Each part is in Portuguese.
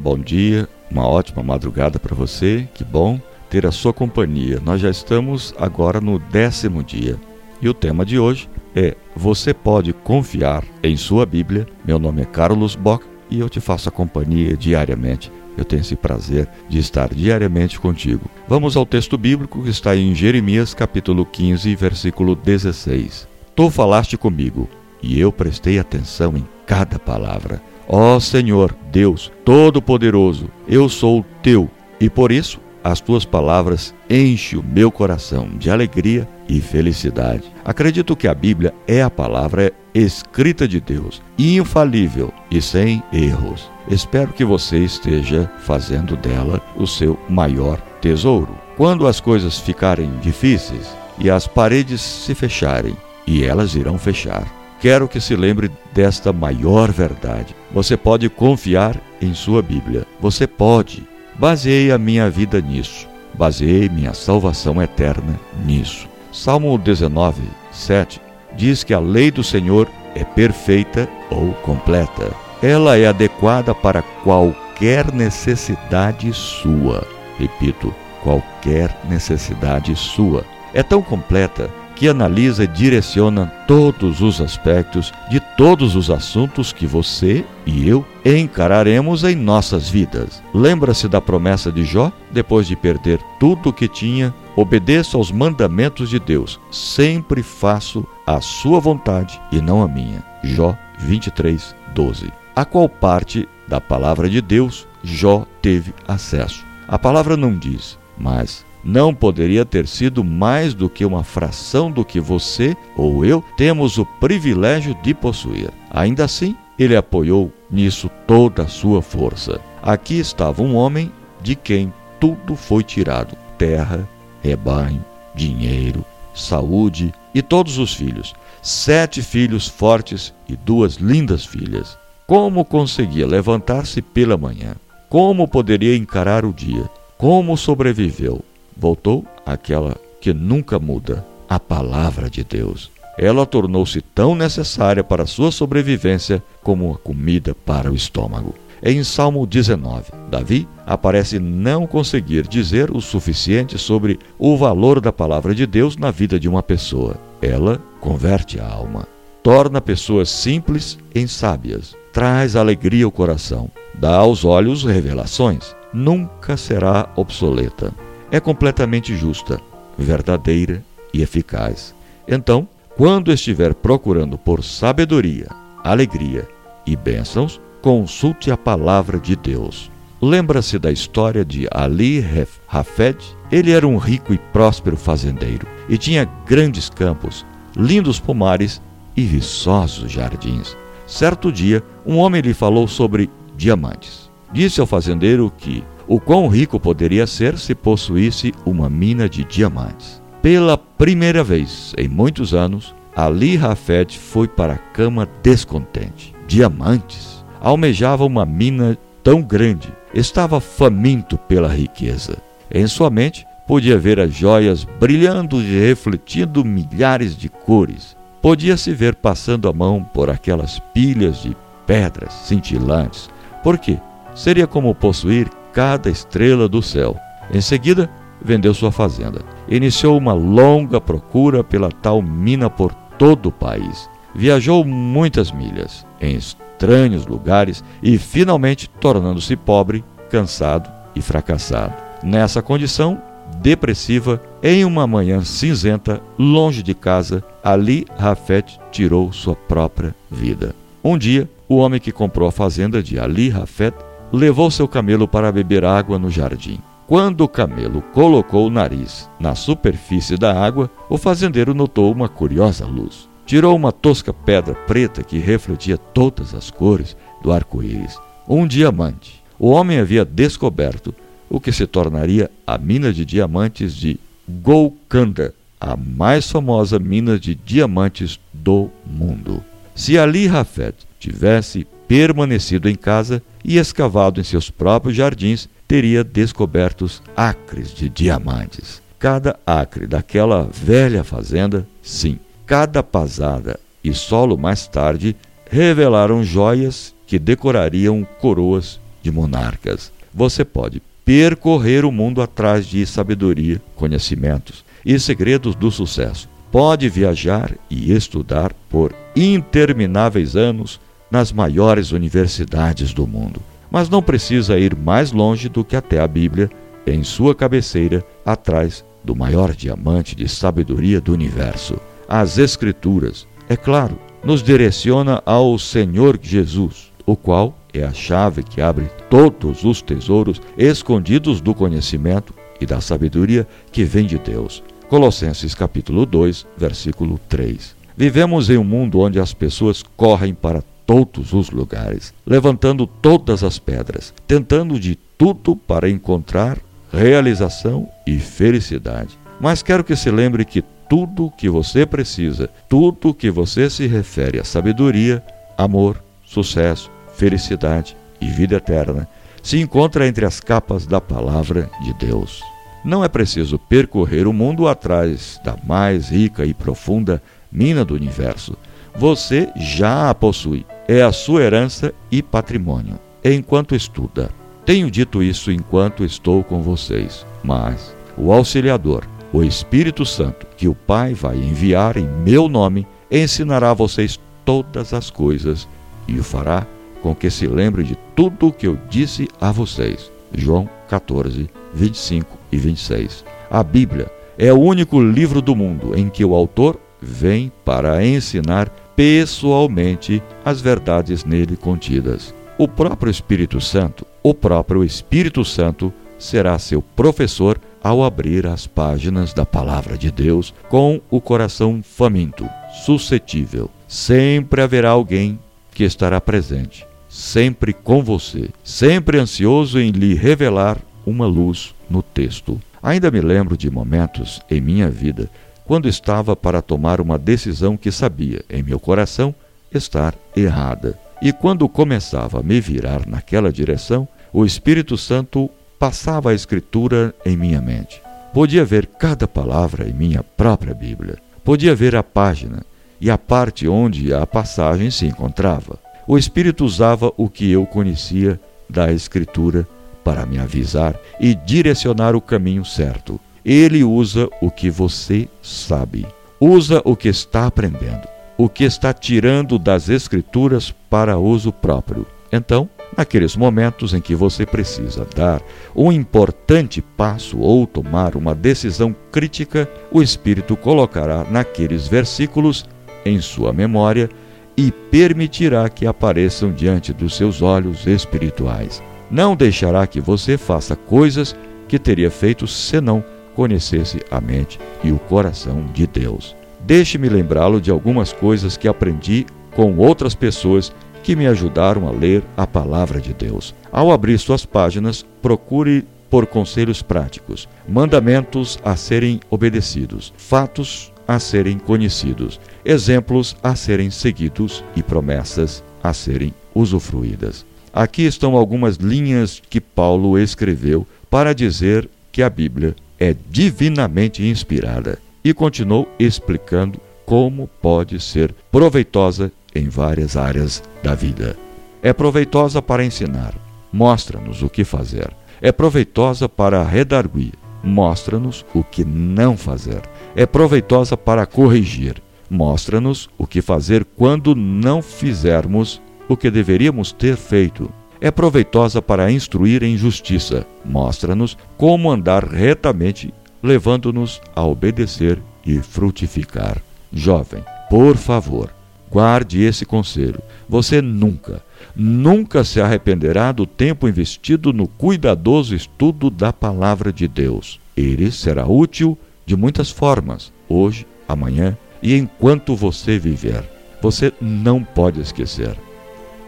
bom dia, uma ótima madrugada para você, que bom ter a sua companhia. Nós já estamos agora no décimo dia e o tema de hoje é Você pode confiar em sua Bíblia. Meu nome é Carlos Bock e eu te faço a companhia diariamente. Eu tenho esse prazer de estar diariamente contigo. Vamos ao texto bíblico que está em Jeremias capítulo 15, versículo 16. Tu falaste comigo e eu prestei atenção em cada palavra. Ó Senhor, Deus Todo-Poderoso, eu sou teu e por isso as tuas palavras enchem o meu coração de alegria e felicidade. Acredito que a Bíblia é a palavra escrita de Deus, infalível e sem erros. Espero que você esteja fazendo dela o seu maior tesouro. Quando as coisas ficarem difíceis e as paredes se fecharem, e elas irão fechar, quero que se lembre desta maior verdade. Você pode confiar em sua Bíblia. Você pode Baseei a minha vida nisso. Baseei minha salvação eterna nisso. Salmo 19, 7 diz que a lei do Senhor é perfeita ou completa. Ela é adequada para qualquer necessidade sua. Repito, qualquer necessidade sua. É tão completa que analisa e direciona todos os aspectos de todos os assuntos que você e eu encararemos em nossas vidas. Lembra-se da promessa de Jó? Depois de perder tudo o que tinha, obedeço aos mandamentos de Deus. Sempre faço a sua vontade e não a minha. Jó 23, 12. A qual parte da palavra de Deus Jó teve acesso? A palavra não diz, mas não poderia ter sido mais do que uma fração do que você ou eu temos o privilégio de possuir. Ainda assim, ele apoiou nisso toda a sua força. Aqui estava um homem de quem tudo foi tirado: terra, rebanho, dinheiro, saúde e todos os filhos. Sete filhos fortes e duas lindas filhas. Como conseguia levantar-se pela manhã? Como poderia encarar o dia? Como sobreviveu? Voltou àquela que nunca muda, a palavra de Deus. Ela tornou-se tão necessária para a sua sobrevivência como a comida para o estômago. Em Salmo 19, Davi aparece não conseguir dizer o suficiente sobre o valor da palavra de Deus na vida de uma pessoa. Ela converte a alma, torna pessoas simples em sábias, traz alegria ao coração, dá aos olhos revelações, nunca será obsoleta é completamente justa, verdadeira e eficaz. Então, quando estiver procurando por sabedoria, alegria e bênçãos, consulte a palavra de Deus. Lembra-se da história de Ali Hafed? Ele era um rico e próspero fazendeiro e tinha grandes campos, lindos pomares e viçosos jardins. Certo dia, um homem lhe falou sobre diamantes. Disse ao fazendeiro que o quão rico poderia ser se possuísse uma mina de diamantes. Pela primeira vez em muitos anos, Ali Rafet foi para a cama descontente. Diamantes. Almejava uma mina tão grande. Estava faminto pela riqueza. Em sua mente, podia ver as joias brilhando e refletindo milhares de cores. Podia-se ver passando a mão por aquelas pilhas de pedras cintilantes. Por quê? Seria como possuir cada estrela do céu. Em seguida, vendeu sua fazenda. Iniciou uma longa procura pela tal mina por todo o país. Viajou muitas milhas, em estranhos lugares e finalmente tornando-se pobre, cansado e fracassado. Nessa condição depressiva, em uma manhã cinzenta, longe de casa, Ali Rafet tirou sua própria vida. Um dia, o homem que comprou a fazenda de Ali Rafet levou seu camelo para beber água no jardim. Quando o camelo colocou o nariz na superfície da água, o fazendeiro notou uma curiosa luz. Tirou uma tosca pedra preta que refletia todas as cores do arco-íris. Um diamante. O homem havia descoberto o que se tornaria a mina de diamantes de Golconda, a mais famosa mina de diamantes do mundo. Se Ali Rafet tivesse permanecido em casa e escavado em seus próprios jardins, teria descobertos acres de diamantes. Cada acre daquela velha fazenda, sim, cada pasada e solo mais tarde revelaram joias que decorariam coroas de monarcas. Você pode percorrer o mundo atrás de sabedoria, conhecimentos e segredos do sucesso. Pode viajar e estudar por intermináveis anos nas maiores universidades do mundo. Mas não precisa ir mais longe do que até a Bíblia, em sua cabeceira, atrás do maior diamante de sabedoria do universo. As Escrituras, é claro, nos direciona ao Senhor Jesus, o qual é a chave que abre todos os tesouros escondidos do conhecimento e da sabedoria que vem de Deus. Colossenses capítulo 2, versículo 3. Vivemos em um mundo onde as pessoas correm para todos os lugares, levantando todas as pedras, tentando de tudo para encontrar realização e felicidade. Mas quero que se lembre que tudo que você precisa, tudo que você se refere a sabedoria, amor, sucesso, felicidade e vida eterna, se encontra entre as capas da palavra de Deus. Não é preciso percorrer o mundo atrás da mais rica e profunda mina do universo. Você já a possui, é a sua herança e patrimônio, enquanto estuda. Tenho dito isso enquanto estou com vocês, mas o auxiliador, o Espírito Santo, que o Pai vai enviar em meu nome, ensinará a vocês todas as coisas e o fará com que se lembre de tudo o que eu disse a vocês. João 14, 25 e 26. A Bíblia é o único livro do mundo em que o autor vem para ensinar pessoalmente as verdades nele contidas. O próprio Espírito Santo, o próprio Espírito Santo será seu professor ao abrir as páginas da palavra de Deus com o coração faminto, suscetível. Sempre haverá alguém que estará presente, sempre com você, sempre ansioso em lhe revelar uma luz no texto. Ainda me lembro de momentos em minha vida quando estava para tomar uma decisão que sabia, em meu coração, estar errada. E quando começava a me virar naquela direção, o Espírito Santo passava a Escritura em minha mente. Podia ver cada palavra em minha própria Bíblia. Podia ver a página e a parte onde a passagem se encontrava. O Espírito usava o que eu conhecia da Escritura para me avisar e direcionar o caminho certo. Ele usa o que você sabe. Usa o que está aprendendo, o que está tirando das Escrituras para uso próprio. Então, naqueles momentos em que você precisa dar um importante passo ou tomar uma decisão crítica, o Espírito colocará naqueles versículos em sua memória e permitirá que apareçam diante dos seus olhos espirituais. Não deixará que você faça coisas que teria feito senão conhecesse a mente e o coração de Deus. Deixe-me lembrá-lo de algumas coisas que aprendi com outras pessoas que me ajudaram a ler a palavra de Deus. Ao abrir suas páginas, procure por conselhos práticos, mandamentos a serem obedecidos, fatos a serem conhecidos, exemplos a serem seguidos e promessas a serem usufruídas. Aqui estão algumas linhas que Paulo escreveu para dizer que a Bíblia é divinamente inspirada e continuou explicando como pode ser proveitosa em várias áreas da vida. É proveitosa para ensinar, mostra-nos o que fazer. É proveitosa para redarguir, mostra-nos o que não fazer. É proveitosa para corrigir, mostra-nos o que fazer quando não fizermos o que deveríamos ter feito é proveitosa para instruir em justiça, mostra-nos como andar retamente, levando-nos a obedecer e frutificar. Jovem, por favor, guarde esse conselho. Você nunca, nunca se arrependerá do tempo investido no cuidadoso estudo da palavra de Deus. Ele será útil de muitas formas, hoje, amanhã e enquanto você viver. Você não pode esquecer.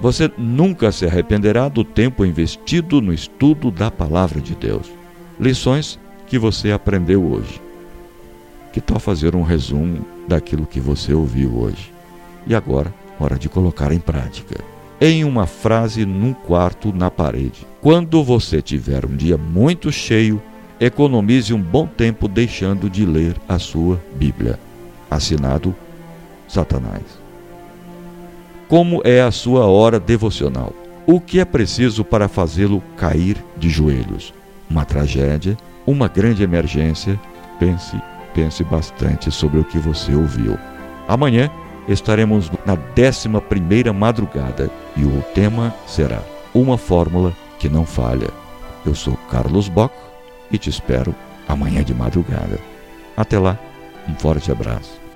Você nunca se arrependerá do tempo investido no estudo da palavra de Deus. Lições que você aprendeu hoje. Que tal fazer um resumo daquilo que você ouviu hoje? E agora, hora de colocar em prática. Em uma frase num quarto na parede. Quando você tiver um dia muito cheio, economize um bom tempo deixando de ler a sua Bíblia. Assinado Satanás como é a sua hora devocional. O que é preciso para fazê-lo cair de joelhos? Uma tragédia, uma grande emergência? Pense, pense bastante sobre o que você ouviu. Amanhã estaremos na 11 primeira madrugada e o tema será Uma Fórmula que Não Falha. Eu sou Carlos Bock e te espero amanhã de madrugada. Até lá, um forte abraço.